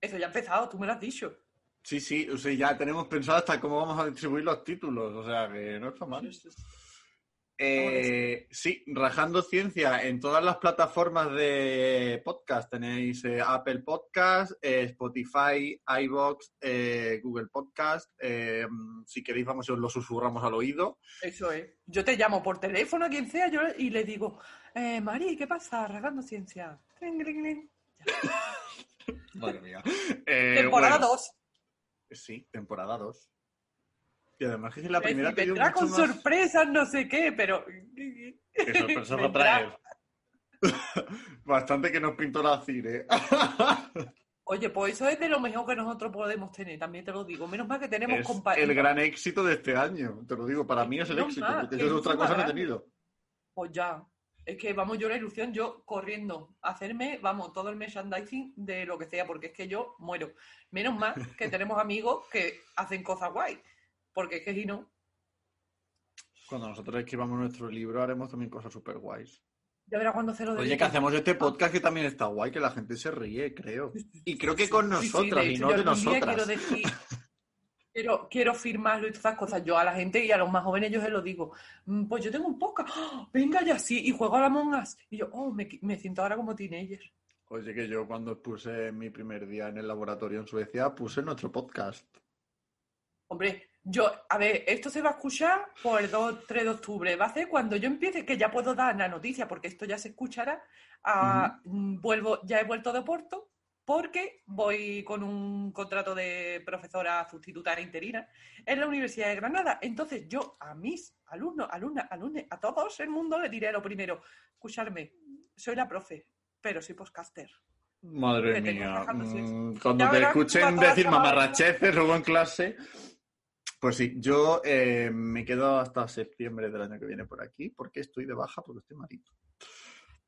Eso ya ha empezado, tú me lo has dicho. Sí, sí, o sea, ya tenemos pensado hasta cómo vamos a distribuir los títulos, o sea, que no está mal. Eh, sí, Rajando Ciencia en todas las plataformas de podcast. Tenéis eh, Apple Podcast, eh, Spotify, iBox, Google Podcast. si queréis, vamos, os lo susurramos al oído. Eso es. Yo te llamo por teléfono, a quien sea, yo, y le digo, Mari, ¿qué pasa? Regando ciencia. Madre mía. Temporada bueno, 2. Sí, temporada 2. Y además que es la primera que dio vendrá con más- sorpresas, no sé qué, pero... ¿Qué sorpresa va a traer? Bastante que nos pintó la cire. Oye, pues eso es de lo mejor que nosotros podemos tener, también te lo digo. Menos mal que tenemos es compa- el gran éxito de este año, te lo digo, para mí es el Menos éxito, mal, porque que yo es otra cosa no he grande. tenido. Pues ya. Es que vamos, yo la ilusión, yo corriendo, a hacerme, vamos, todo el merchandising de lo que sea, porque es que yo muero. Menos mal que tenemos amigos que hacen cosas guay. Porque es que si no, Cuando nosotros escribamos nuestro libro haremos también cosas súper guays. ya verás cuando se lo Oye, que hacemos este podcast que también está guay, que la gente se ríe, creo. Y creo que con Sí, sí, nosotras y no de nosotras. Quiero, decir, quiero, quiero firmarlo y todas esas cosas. Yo a la gente y a los más jóvenes yo se lo digo. "Mm, Pues yo tengo un podcast. ¡Ah! Venga ya sí. Y juego a la Us. Y yo, oh, me, me siento ahora como teenager. Oye, que yo cuando puse mi primer día en el laboratorio en Suecia, puse nuestro podcast. Hombre, yo, a ver, esto se va a escuchar por el 2, 3 de octubre. Va a ser cuando yo empiece, que ya puedo dar la noticia, porque esto ya se escuchará. a- mm, vuelvo, ya he vuelto de Porto, porque voy con un contrato de profesora sustituta interina en la Universidad de Granada. Entonces, yo a mis alumnos, alumnas, alumnos, a todos el mundo le diré lo primero: escucharme, soy la profe, pero soy podcaster. Madre mía. mm, Cuando Ya te escuchen decir mamarracheces luego en clase. Pues sí, yo eh, me quedo hasta septiembre del año que viene por aquí, porque estoy de baja, porque estoy malito.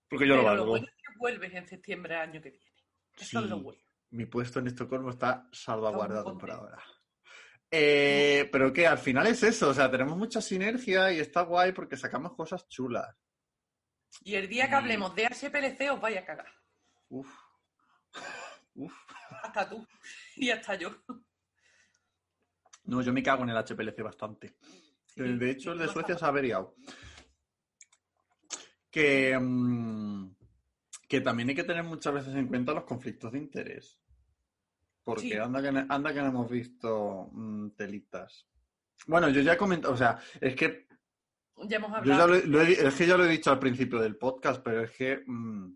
Porque yo lo pero lo valgo. bueno es que vuelves en septiembre del año que viene. Eso es lo Sí. bueno. Mi puesto en Estocolmo está salvaguardado por ahora. Eh, pero que al final es eso, o sea, tenemos mucha sinergia y está guay porque sacamos cosas chulas. Y el día que hablemos de HPLC os vaya a cagar. Uf. Uf. Hasta tú. Y hasta yo. No, yo me cago en el HPLC bastante. Sí, Eh, de hecho, el de Suecia se ha averiado. Que, mm, que también hay que tener muchas veces en cuenta los conflictos de interés. Porque Sí. anda, que, no- anda que no hemos visto mm, telitas. Bueno, yo ya he comentado, o sea, es que Ya hemos yo ya hablado. lo, he- lo he, es que ya lo he dicho al principio del podcast, pero es que mm,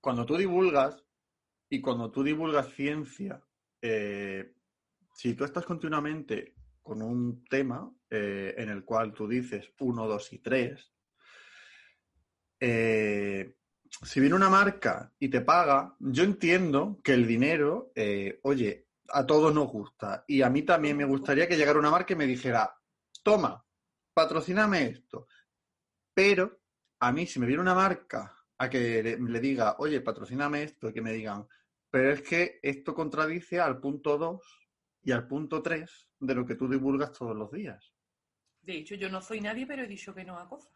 cuando tú divulgas y cuando tú divulgas ciencia, eh, si tú estás continuamente con un tema eh, en el cual tú dices uno, dos y tres, eh, si viene una marca y te paga, yo entiendo que el dinero, eh, oye, a todos nos gusta. Y a mí también me gustaría que llegara una marca y me dijera, toma, patrocíname esto. Pero a mí, si me viene una marca a que le, le diga, oye, patrocíname esto, y que me digan, pero es que esto contradice al punto 2 y al punto 3 de lo que tú divulgas todos los días. De hecho, yo no soy nadie, pero he dicho que no a cosas.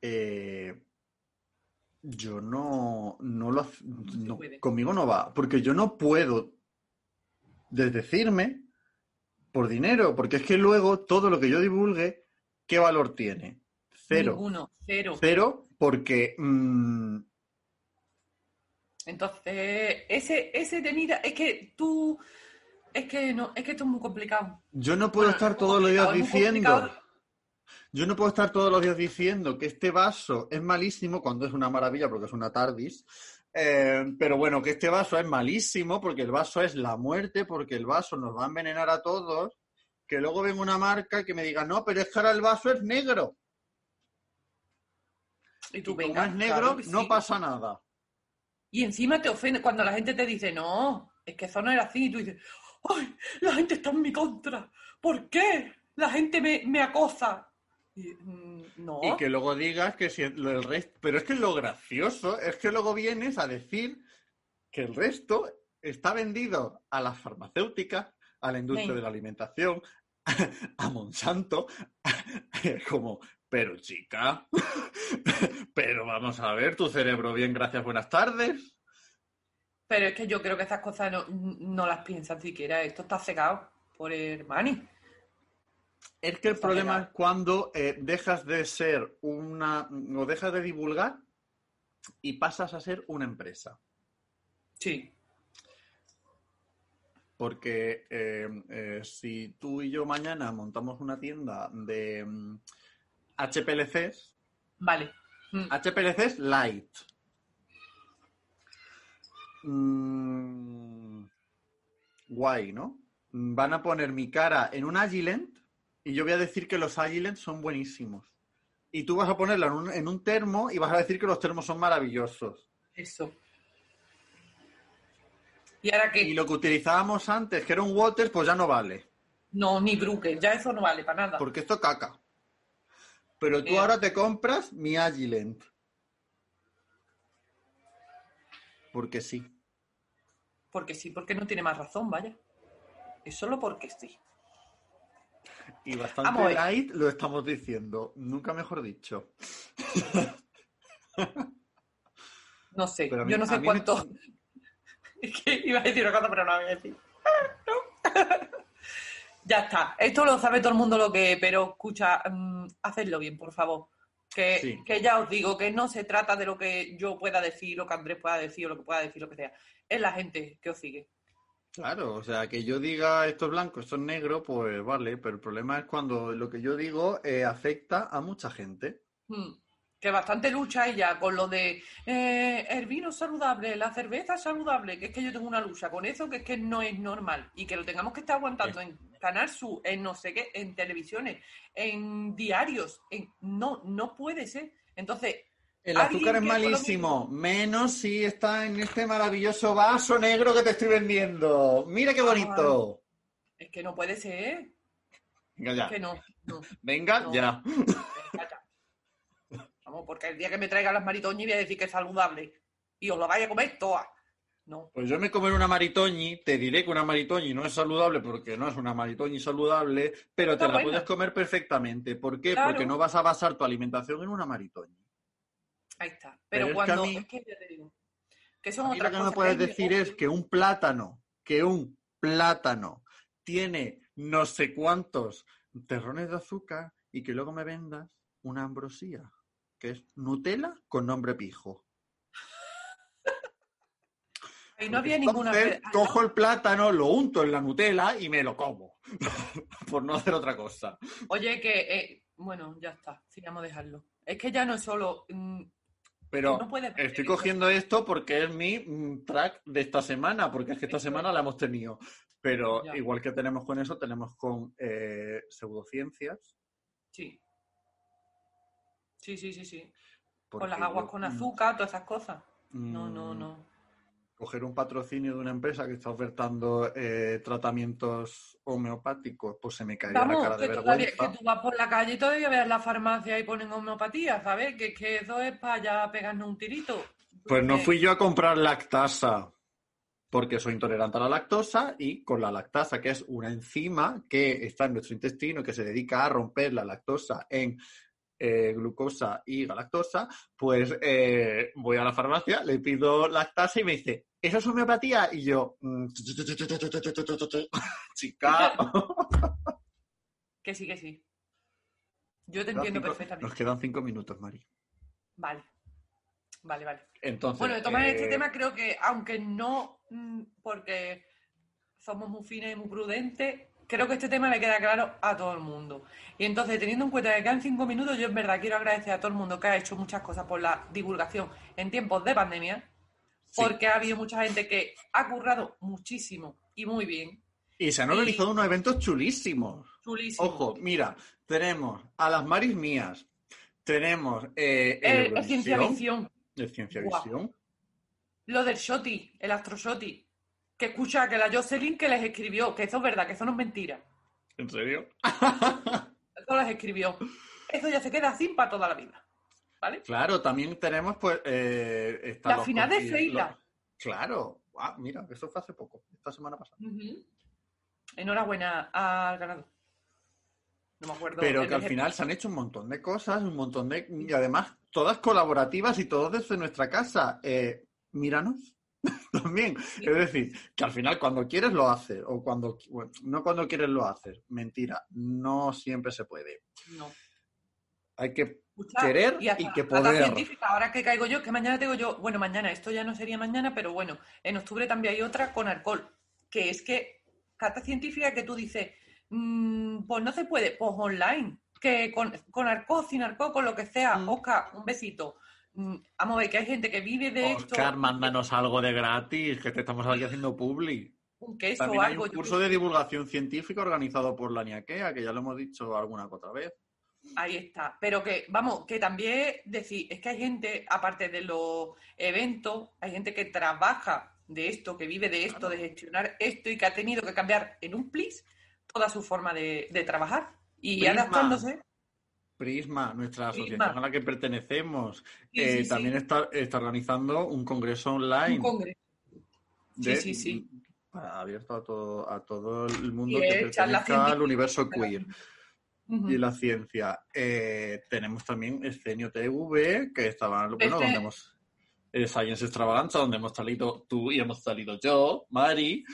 Eh, yo no, no lo no, conmigo no va, porque yo no puedo desdecirme por dinero, porque es que luego todo lo que yo divulgue, ¿qué valor tiene? Cero. Ninguno, cero. Cero, porque mm, Entonces, ese, ese de mira, es que tú, es que no, es que esto es muy complicado. yo no puedo Bueno, estar todos los días diciendo, yo no puedo estar todos los días diciendo que este vaso es malísimo cuando es una maravilla porque es una tardis. Eh, pero bueno, que este vaso es malísimo porque el vaso es la muerte, porque el vaso nos va a envenenar a todos. Que luego venga una marca que me diga, no, pero es que ahora el vaso es negro. Y tú Y como venga, es negro, claro no sí. pasa nada. Y encima te ofende cuando la gente te dice, no, es que eso no era así. Y tú dices, ¡ay! La gente está en mi contra. ¿Por qué? La gente me, me acosa. Y, mm, no. Y que luego digas que si el el resto. Pero es que lo gracioso es que luego vienes a decir que el resto está vendido a las farmacéuticas, a la industria Sí. de la alimentación, a Monsanto, como, pero chica, pero vamos a ver, tu cerebro bien, gracias, buenas tardes. Pero es que yo creo que esas cosas no, no las piensan siquiera. Esto está secado por el money. Es que el Está problema es cuando eh, dejas de ser una, o dejas de divulgar y pasas a ser una empresa. Sí. Porque eh, eh, si tú y yo mañana montamos una tienda de mm, HPLCs, Vale. Mm. HPLCs light. Mm, guay, ¿no? Van a poner mi cara en un Agilent y yo voy a decir que los Agilent son buenísimos. Y tú vas a ponerla en un, en un termo y vas a decir que los termos son maravillosos. Eso. ¿Y ahora qué? Y lo que utilizábamos antes, que era un water, pues ya no vale. No, ni Brooker. Ya eso no vale para nada. Porque esto caca. Pero tú ahora te compras mi Agilent. Porque sí. Porque sí, porque no tiene más razón, vaya. Es solo porque sí. Y Vamos bastante ver. light lo estamos diciendo. Nunca mejor dicho. No sé, mí- yo no sé me- cuánto. Es que iba a decir una cosa, pero no la voy a decir. ya está. Esto lo sabe todo el mundo lo que es, pero escucha, mm, hacedlo bien, por favor. Que, Sí. que ya os digo que no se trata de lo que yo pueda decir, lo que Andrés pueda decir o lo que pueda decir, lo que sea. Es la gente que os sigue. Claro, o sea, que yo diga esto es blanco, esto es negro, pues vale, pero el problema es cuando lo que yo digo eh, afecta a mucha gente. Mm, Que bastante lucha ella con lo de eh, el vino saludable, la cerveza es saludable, que es que yo tengo una lucha con eso, que es que no es normal y que lo tengamos que estar aguantando en Canal Sur, en no sé qué, en televisiones, en diarios, en no, no puede ser. Entonces, El azúcar es malísimo, menos si está en este maravilloso vaso negro que te estoy vendiendo. Mira qué bonito. es que no puede ser, Venga es ya, que no, no, venga No. ya. Vamos, porque el día que me traigan las maritoñas voy a decir que es saludable y os lo vaya a comer todas. No, Pues yo me comeré una maritoñi, te diré que una maritoñi no es saludable porque no es una maritoñi saludable, pero te la buena. puedes comer perfectamente. ¿Por qué? Claro. Porque no vas a basar tu alimentación en una maritoñi. ahí está. Pero Pero, es que cuando, a mí- es que ya te digo, que son A mí otras lo que no puedes decir es que un plátano, que un plátano tiene no sé cuántos terrones de azúcar y que luego me vendas una ambrosía, que es Nutella con nombre pijo. No había ninguna. entonces Ah, cojo el plátano, lo unto en la Nutella y me lo como. Por no hacer otra cosa. Oye, que. eh, bueno, ya está. A dejarlo. Es que ya no es solo. mm, Pero no estoy cogiendo esto porque es mi mm, track de esta semana, porque es que esta semana la hemos tenido. Pero Ya. igual que tenemos con eso, tenemos con eh, pseudociencias. Sí. Sí, sí, sí, sí. porque Con las aguas con mm, azúcar, todas esas cosas. No, no, no. Coger un patrocinio de una empresa que está ofertando eh, tratamientos homeopáticos, pues se me caería la cara de que, todavía- vergüenza. que tú vas por la calle y todavía ves la farmacia y ponen homeopatía, ¿sabes? Que, que eso es para ya pegarnos un tirito. Pues no fui yo a comprar lactasa, porque soy intolerante a la lactosa y con la lactasa, que es una enzima que está en nuestro intestino, que se dedica a romper la lactosa en eh, glucosa y galactosa, pues eh, voy a la farmacia, le pido lactasa y me dice, ¿eso es homeopatía? Y yo, mm, chica, Que sí, que sí. Yo te entiendo perfectamente. Nos quedan cinco minutos, Mari. Vale. Vale, vale. Entonces, Bueno, de tomar eh, este tema creo que, aunque no, mm, porque somos muy fines y muy prudentes, creo que este tema le queda claro a todo el mundo. Y entonces, teniendo en cuenta que quedan cinco minutos, yo en verdad quiero agradecer a todo el mundo que ha hecho muchas cosas por la divulgación en tiempos de pandemia, Sí. porque ha habido mucha gente que ha currado muchísimo y muy bien. Y se han y- organizado unos eventos chulísimos. Chulísimo. Ojo, mira, tenemos a las Maris mías, tenemos eh, el El, el Eurovisión, Ciencia Visión, el Ciencia. Visión. lo del Shoti, el Astro Shoti, que escucha que la Jocelyn que les escribió, que eso es verdad, que eso no es mentira. ¿En serio? Eso las escribió. Eso ya se queda así para toda la vida. ¿Vale? claro, también tenemos pues eh, La los final de Freila. Claro. Mira, eso fue hace poco, esta semana pasada. Enhorabuena al ganador. No me acuerdo. Pero que al final se han hecho un montón de cosas, un montón de... Y además, todas colaborativas y todos desde nuestra casa. Eh, míranos. También. Es decir, que al final cuando quieres lo haces. O cuando... bueno, no cuando quieres lo haces. Mentira. No siempre se puede. No. Hay que Escucha, querer y, hasta- y que hasta poder. científica, ahora que caigo yo, que mañana tengo yo, bueno, mañana, esto ya no sería mañana, pero bueno, en octubre también hay otra con alcohol, que es que, cata científica que tú dices, mm, pues no se puede, pues online, que con, con alcohol, sin alcohol, con lo que sea, Mm. Oscar, un besito. Mm, Vamos a ver que hay gente que vive de Oscar, esto, mándanos algo de gratis, que te estamos aquí haciendo publi. un queso También hay algo. un curso de divulgación científica organizado por la Niaquea, que ya lo hemos dicho alguna otra vez. Ahí está. Pero que, vamos, que también decir, es que hay gente, aparte de los eventos, hay gente que trabaja de esto, que vive de esto, de gestionar esto y que ha tenido que cambiar en un plis toda su forma de, de trabajar y Prisma. adaptándose. Prisma, nuestra Prisma. asociación a la que pertenecemos, Sí, eh, sí, sí. también Está, está organizando un congreso online. Un congreso. de- Sí, sí, sí. abierto a todo, a todo el mundo Y que charla pertenezca al universo queer Y la ciencia. Eh, tenemos también Escenio TV, que estaba, bueno, Este- donde hemos... eh, Science Extravaganza, donde hemos salido tú y hemos salido yo, Mari.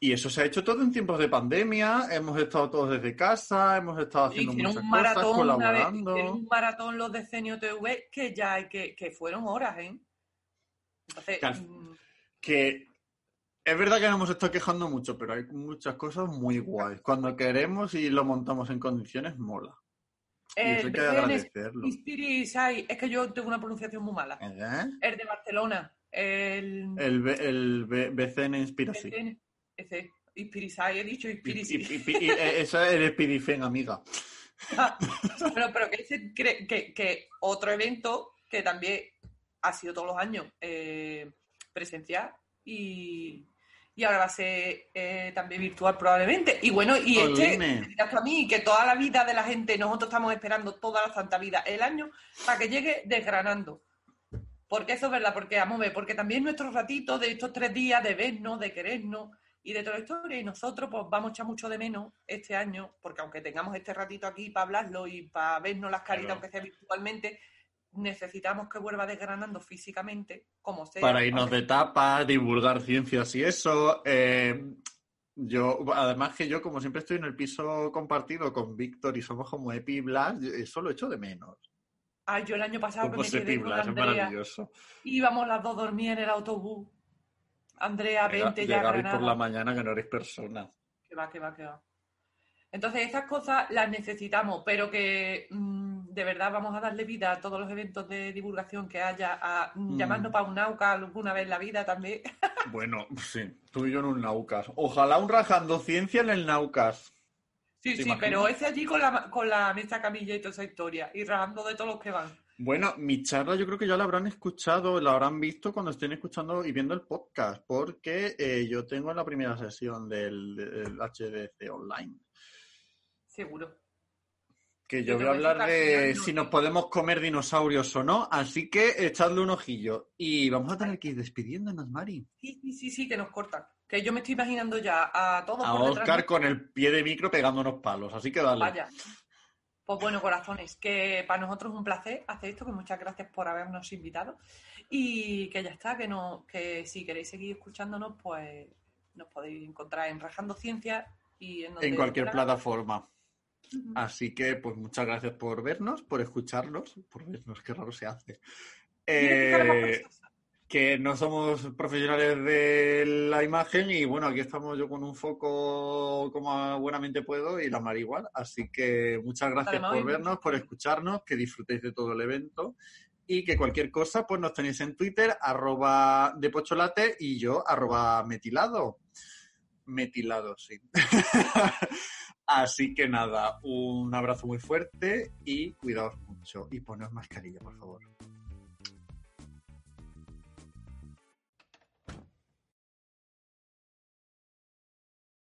Y eso se ha hecho todo en tiempos de pandemia. Hemos estado todos desde casa, hemos estado haciendo muchas un cosas, maratón, vez, colaborando. hicieron un maratón los de Cenio TV que ya que, que fueron horas, ¿eh? Entonces, Que mm, que es verdad que nos hemos estado quejando mucho, pero hay muchas cosas muy guays. Cuando queremos y lo montamos en condiciones, mola. Y eso hay que agradecerlo. Sai, es que yo tengo una pronunciación muy mala. ¿Eh? El de Barcelona, el, El, B- el B- BCN Inspiracy. BCN, ese, Ispirisai, he dicho Y, Ispirisi. y- y- y- eh, esa es Spirifen, amiga. pero, pero que, ese que, que otro evento que también ha sido todos los años eh, presencial y, y ahora va a ser eh, también virtual probablemente. Y bueno, y este, tú a mí, que toda la vida de la gente, nosotros estamos esperando toda la santa vida, el año, para que llegue desgranando. Porque eso es verdad, porque vamos a ver, porque también nuestro ratito de estos tres días de vernos, de querernos y de toda la historia, y nosotros pues vamos a echar mucho de menos este año, porque aunque tengamos este ratito aquí para hablarlo y para vernos las caritas, Claro. aunque sea virtualmente, necesitamos que vuelva desgranando físicamente, como sea. Para irnos de tapa, divulgar ciencias y eso. eh, yo, además que yo, como siempre estoy en el piso compartido con Víctor y somos como Epi y Blas, yo- eso lo echo de menos. Ay, yo el año pasado que me quedé con Blas, es Andrea, maravilloso. íbamos las dos dormidas en el autobús. Andrea, Llega- vente ya a Llegaréis por la mañana que no eres persona. Que va, que va, que va. Entonces, estas cosas las necesitamos, pero que mm, de verdad vamos a darle vida a todos los eventos de divulgación que haya, a mm, Mm. llamarnos para un nauca alguna vez en la vida también. Bueno, sí, tú y yo en un Naucas. Ojalá un rajando ciencia en el Naucas. Sí, ¿Te sí, imaginas? pero ese allí con la, con la mesa camilla y toda esa historia, y rajando de todos los que van. Bueno, mi charla yo creo que ya la habrán escuchado, la habrán visto cuando estén escuchando y viendo el podcast, porque eh, yo tengo la primera sesión del, del HDC online. Seguro. Que Yo voy a hablar de si no. nos podemos comer dinosaurios o no, así que echadle un ojillo. Y vamos a tener que ir despidiéndonos, Mari. Sí, sí, sí, sí, que nos cortan. Que yo me estoy imaginando ya a todos A por. Oscar con el pie de micro pegándonos palos, así que dale. Vaya. Pues bueno, corazones, que para nosotros es un placer hacer esto, que muchas gracias por habernos invitado. Y que ya está, que no, que si queréis seguir escuchándonos, pues nos podéis encontrar en Rajando Ciencia y en, donde en cualquier dé Así que, pues muchas gracias por vernos, por escucharnos, por vernos, qué raro se hace. Eh, que no somos profesionales de la imagen y bueno, aquí estamos yo con un foco como buenamente puedo y la mar igual. Así que muchas gracias por vernos, por escucharnos, que disfrutéis de todo el evento y que cualquier cosa pues nos tenéis en Twitter, arroba de pocholate y yo, arroba metilado. Metilado, sí. Así que nada, un abrazo muy fuerte y cuidaos mucho y poneos mascarilla, por favor.